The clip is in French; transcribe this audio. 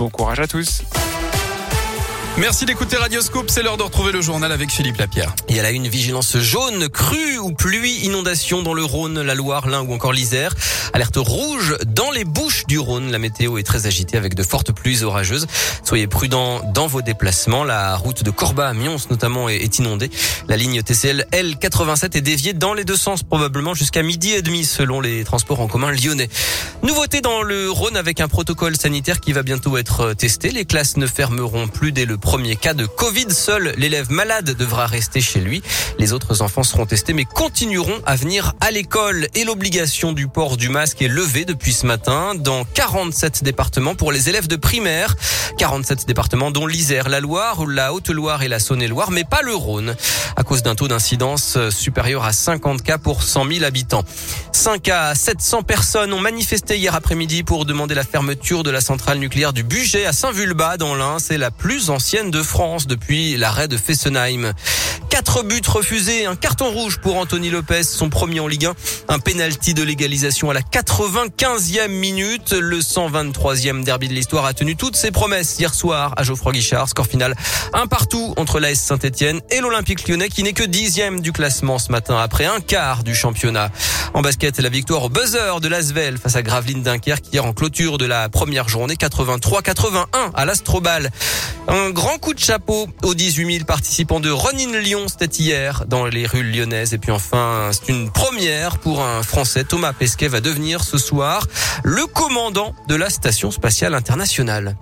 Bon courage à tous. Merci d'écouter Radioscope. C'est l'heure de retrouver le journal avec Philippe Lapierre. Il y a là une vigilance jaune, crue ou pluie, inondation dans le Rhône, la Loire, l'Ain ou encore l'Isère. Alerte rouge dans les Bouches du Rhône. La météo est très agitée avec de fortes pluies orageuses. Soyez prudents dans vos déplacements. La route de Corba à Mions notamment est inondée. La ligne TCL L87 est déviée dans les deux sens probablement jusqu'à midi et demi selon les transports en commun lyonnais. Nouveauté dans le Rhône avec un protocole sanitaire qui va bientôt être testé. Les classes ne fermeront plus dès le premier cas de Covid. Seul l'élève malade devra rester chez lui. Les autres enfants seront testés mais continueront à venir à l'école. Et l'obligation du port du masque est levée depuis ce matin dans 47 départements pour les élèves de primaire. 47 départements dont l'Isère, la Loire, la Haute-Loire et la Saône-et-Loire, mais pas le Rhône, à cause d'un taux d'incidence supérieur à 50 cas pour 100 000 habitants. 5 à 700 personnes ont manifesté hier après-midi pour demander la fermeture de la centrale nucléaire du Bugey à Saint-Vulbas dans l'Ain. C'est la plus ancienne de France depuis l'arrêt de Fessenheim. Quatre buts refusés, un carton rouge pour Anthony Lopez, son premier en Ligue 1, un penalty de légalisation à la 95e minute. Le 123e derby de l'histoire a tenu toutes ses promesses hier soir à Geoffroy Guichard. Score final un partout entre l'AS Saint-Etienne et l'Olympique lyonnais qui n'est que dixième du classement ce matin après un quart du championnat. En basket, la victoire au buzzer de l'Asvel face à Gravelines Dunkerque hier en clôture de la première journée 83-81 à l'Astrobal. Un grand coup de chapeau aux 18 000 participants de Ronin C'était hier dans les rues lyonnaises. Et puis enfin, c'est une première pour un Français. Thomas Pesquet va devenir ce soir le commandant de la Station spatiale internationale.